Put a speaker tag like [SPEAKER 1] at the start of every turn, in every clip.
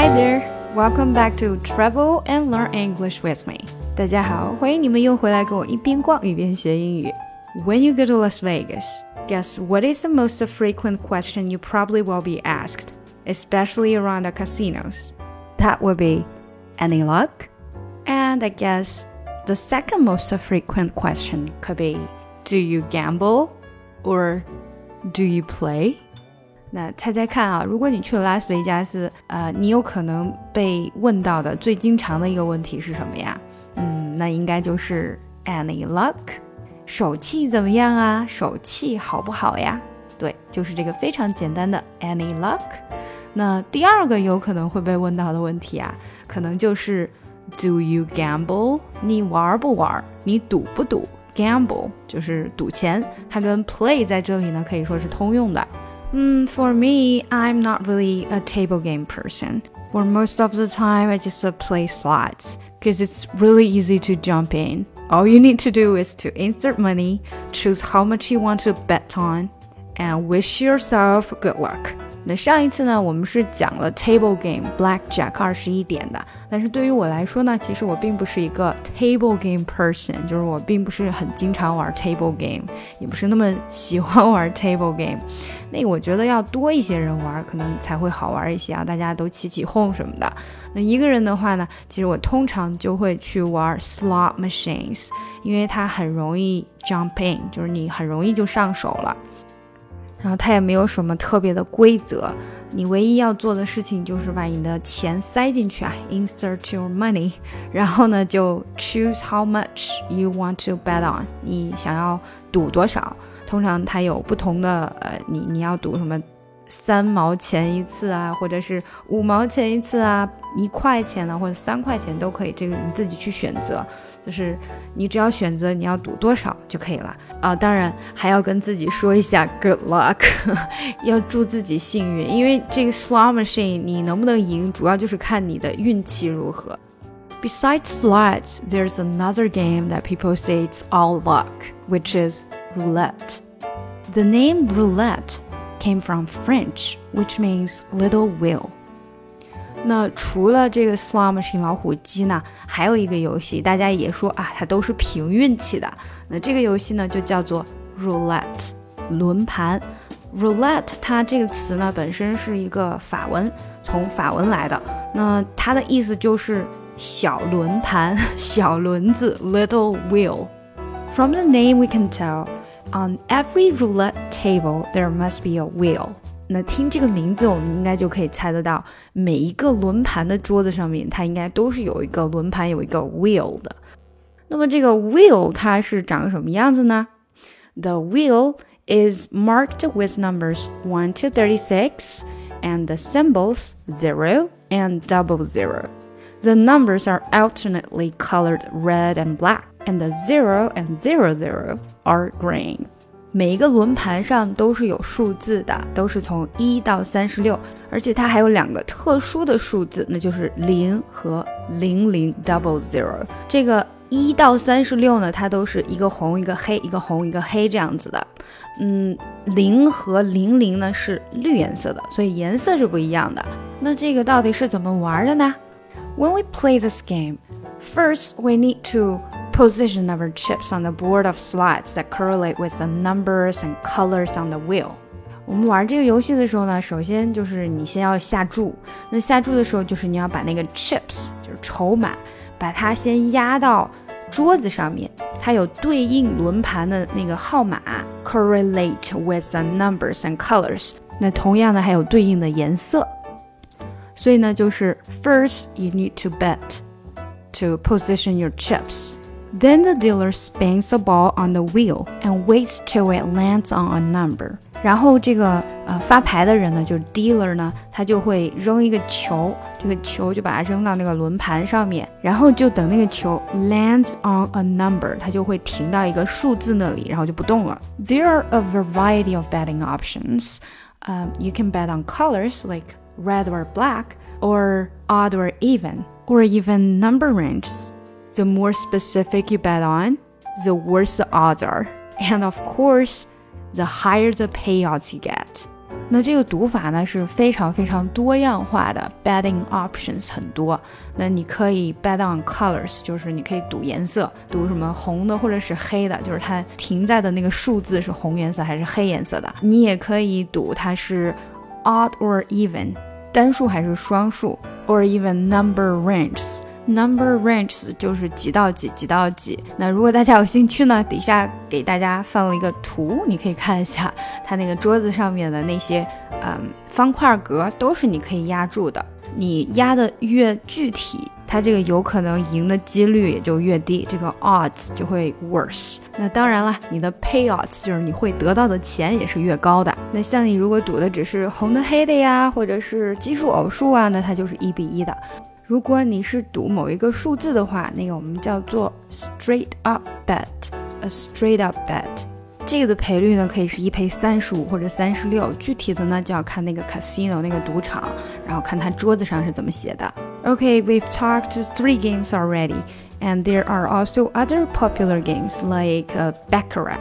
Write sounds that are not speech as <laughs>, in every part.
[SPEAKER 1] Hi there, welcome back to Travel and Learn English with me. 大家好，欢迎你们又回来跟我一边逛一边学英语。When you go to Las Vegas, guess what is the most frequent question you probably will be asked, especially around the casinos? That would be, any luck? And I guess the second most frequent question could be, do you gamble or do you play? 那猜猜看啊，如果你去了拉斯维加斯，呃，你有可能被问到的最经常的一个问题是什么呀？嗯，那应该就是 Any luck？手气怎么样啊？手气好不好呀？对，就是这个非常简单的 Any luck。那第二个有可能会被问到的问题啊，可能就是 Do you gamble？你玩不玩？你赌不赌？Gamble 就是赌钱，它跟 play 在这里呢可以说是通用的。Mm, for me, I'm not really a table game person. For most of the time, I just uh, play slots because it's really easy to jump in. All you need to do is to insert money, choose how much you want to bet on, and wish yourself good luck. 那上一次呢，我们是讲了 table game blackjack 二十一点的，但是对于我来说呢，其实我并不是一个 table game person，就是我并不是很经常玩 table game，也不是那么喜欢玩 table game。那我觉得要多一些人玩，可能才会好玩一些啊，大家都起起哄什么的。那一个人的话呢，其实我通常就会去玩 slot machines，因为它很容易 jump in，就是你很容易就上手了。然后它也没有什么特别的规则，你唯一要做的事情就是把你的钱塞进去啊，insert your money，<laughs> 然后呢就 choose how much you want to bet on，你想要赌多少。通常它有不同的，呃，你你要赌什么？三毛钱一次啊，或者是五毛钱一次啊，一块钱呢，或者三块钱都可以，这个你自己去选择。就是你只要选择你要赌多少就可以了啊！当然还要跟自己说一下 good luck，要祝自己幸运，因为这个 slot machine 你能不能赢，主要就是看你的运气如何。Besides slots, there's another game that people say it's all luck, which is roulette. The name roulette came from French, which means little wheel. 那除了这个 slot machine 老虎机呢，还有一个游戏，大家也说啊，它都是凭运气的。那这个游戏呢，就叫做 Roulette 轮盘。Roulette 它这个词呢，本身是一个法文，从法文来的。那它的意思就是小轮盘、小轮子 <laughs> （little wheel）。From the name we can tell. on every roulette table there must be a wheel. 那听这个名字，我们应该就可以猜得到，每一个轮盘的桌子上面，它应该都是有一个轮盘，有一个 wheel 的。那么这个 wheel 它是长什么样子呢？The wheel is marked with numbers one to thirty-six and the symbols zero and double zero. The numbers are alternately colored red and black, And zero and zero zero are green. 每一个轮盘上都是有数字的，都是从一到三十六，而且它还有两个特殊的数字，那就是零和零零 （double zero）。这个一到三十六呢，它都是一个红一个黑，一个红一个黑这样子的。嗯，零和零零呢是绿颜色的，所以颜色是不一样的。那这个到底是怎么玩的呢？When we play this game, first we need to position our chips on the board of slots that correlate with the numbers and colors on the wheel。我们玩这个游戏的时候呢，首先就是你先要下注。那下注的时候，就是你要把那个 chips，就是筹码，把它先压到桌子上面，它有对应轮盘的那个号码，correlate with the numbers and colors。那同样的还有对应的颜色。所以呢，就是 first you need to bet to position your chips。 then the dealer spins the ball on the wheel and waits till it lands on a number. 然后这个呃发牌的人呢，就是 dealer 呢，他就会扔一个球，这个球就把它扔到那个轮盘上面，然后就等那个球 lands on a number，它就会停到一个数字那里，然后就不动了。There are a variety of betting options. Um, you can bet on colors like red or black, or odd or even, or even number ranges. The more specific you bet on, the worse the odds are. And of course, the higher the payouts you get. 那这个赌法呢是非常非常多样化的，betting options 很多。那你可以 bet on colors，就是你可以赌颜色，赌什么红的或者是黑的，就是它停在的那个数字是红颜色还是黑颜色的。你也可以赌它是 odd or even，单数还是双数，or even number ranges。 Number ranges 就是几到几，几到几。那如果大家有兴趣呢，底下给大家放了一个图，你可以看一下它那个桌子上面的那些，嗯，方块格都是你可以压住的。你压的越具体，它这个有可能赢的几率也就越低，这个 odds 就会 worse。那当然了，你的 payouts 就是你会得到的钱也是越高的。那像你如果赌的只是红的黑的呀，或者是奇数偶数啊，那它就是一比一的。如果你是赌某一个数字的话，那个我们叫做 straight up bet，a straight up bet。这个的赔率呢，可以是一赔三十五或者三十六，具体的呢就要看那个 casino 那个赌场，然后看它桌子上是怎么写的。Okay, we've talked three games already, and there are also other popular games like uh, baccarat，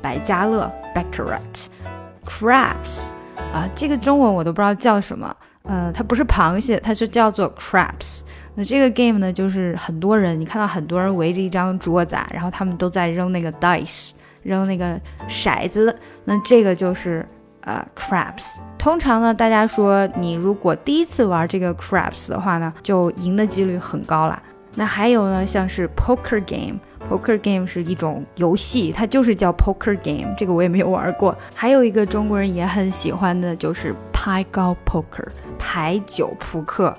[SPEAKER 1] 百家乐 baccarat，craps，啊，这个中文我都不知道叫什么。呃，它不是螃蟹，它是叫做 craps。那这个 game 呢，就是很多人，你看到很多人围着一张桌子，然后他们都在扔那个 dice，扔那个骰子。那这个就是呃 craps。通常呢，大家说你如果第一次玩这个 craps 的话呢，就赢的几率很高啦。那还有呢，像是 poker game，poker game 是一种游戏，它就是叫 poker game。这个我也没有玩过。还有一个中国人也很喜欢的就是牌高 poker。牌九扑克。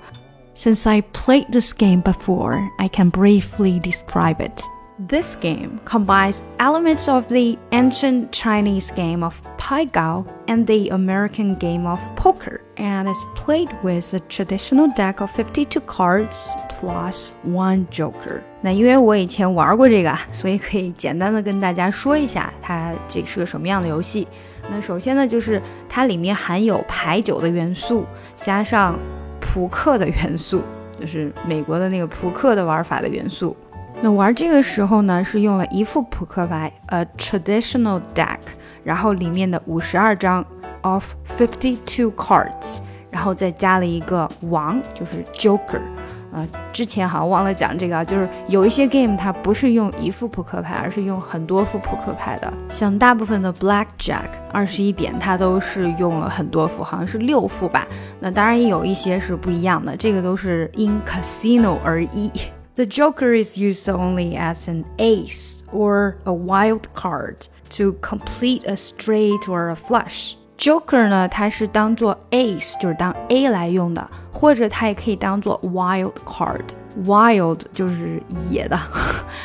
[SPEAKER 1] Since I played this game before, I can briefly describe it. This game combines elements of the ancient Chinese game of Pai Gow and the American game of poker, and is played with a traditional deck of 52 cards plus one joker. 那因为我以前玩过这个，所以可以简单的跟大家说一下它这是个什么样的游戏。那首先呢，就是它里面含有牌九的元素，加上扑克的元素，就是美国的那个扑克的玩法的元素。那玩这个时候呢，是用了一副扑克牌，a traditional deck，然后里面的五十二张 of fifty two cards，然后再加了一个王，就是 joker。啊，之前好像忘了讲这个啊，就是有一些 game 它不是用一副扑克牌，而是用很多副扑克牌的。像大部分的 blackjack 二十一点，它都是用了很多副，好像是六副吧。那当然也有一些是不一样的，这个都是因 casino 而异。The joker is used only as an ace or a wild card to complete a straight or a flush. Joker 呢，它是当做 Ace，就是当 A 来用的，或者它也可以当做 Wild Card。Wild 就是野的，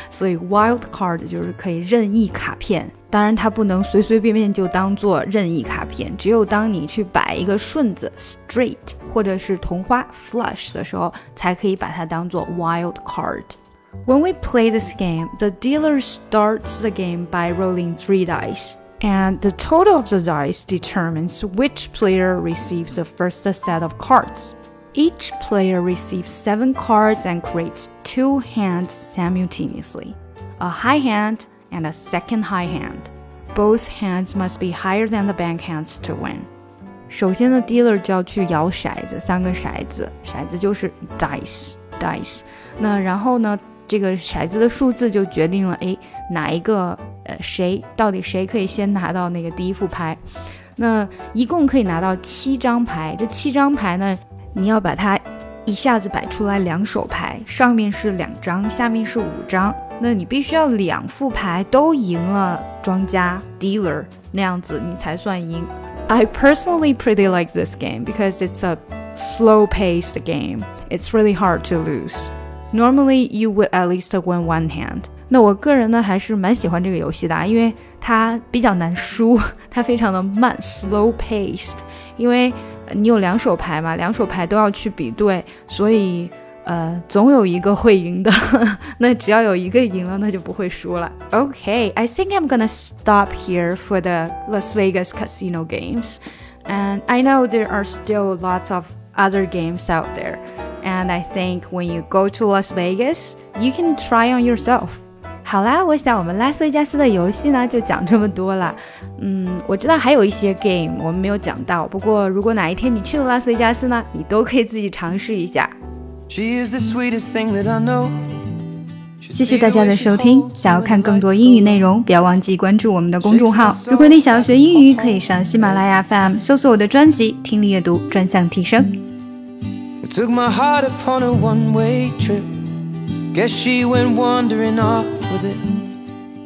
[SPEAKER 1] 所以 Wild <laughs> Card 就是可以任意卡片。当然，它不能随随便便就当做任意卡片，只有当你去摆一个顺子 Straight 或者是同花 Flush 的时候，才可以把它当做 Wild Card。When we play this game, the dealer starts the game by rolling three dice and the total of the dice determines which player receives the first set of cards. Each player receives seven cards and creates two hands simultaneously a high hand and a second high hand. Both hands must be higher than the bank hands to win. 首先呢，dealer 就要去摇骰子，三个骰子，骰子就是 dice，dice。那然后呢，这个骰子的数字就决定了，哎，哪一个 呃谁到底谁可以先拿到那个第一副牌？那一共可以拿到七张牌，这七张牌呢，你要把它一下子摆出来两手牌，上面是两张，下面是五张，那你必须要两副牌都赢了庄家 dealer 那样子你才算赢。I personally <laughs> pretty like this game because it's a slow-paced game. It's really hard to lose. Normally, you would at least win one hand. 那我个人呢还是蛮喜欢这个游戏的，因为它比较难输，它非常的慢，slow <laughs> paced。因为你有两手牌嘛，两手牌都要去比对，所以呃总有一个会赢的。那只要有一个赢了，那就不会输了。Okay, <laughs> I think I'm gonna stop here for the Las Vegas casino games, and I know there are still lots of other games out there. And I think when you go to Las Vegas, you can try on yourself.
[SPEAKER 2] 好啦，我想我们拉斯维加斯的游戏呢就讲这么多了。嗯，我知道还有一些 game 我们没有讲到，不过如果哪一天你去了拉斯维加斯呢，你都可以自己尝试一下。谢谢大家的收听。想要看更多英语内容，不要忘记关注我们的公众号。如果你想要学英语，可以上喜马拉雅 FM 搜索我的专辑《听力阅读专项提升》。Guess she went wandering off with it.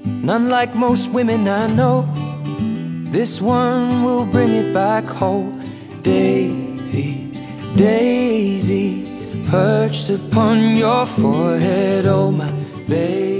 [SPEAKER 2] None like most women I know. This one will bring it back home. Daisies, daisies, perched upon your forehead, oh my baby.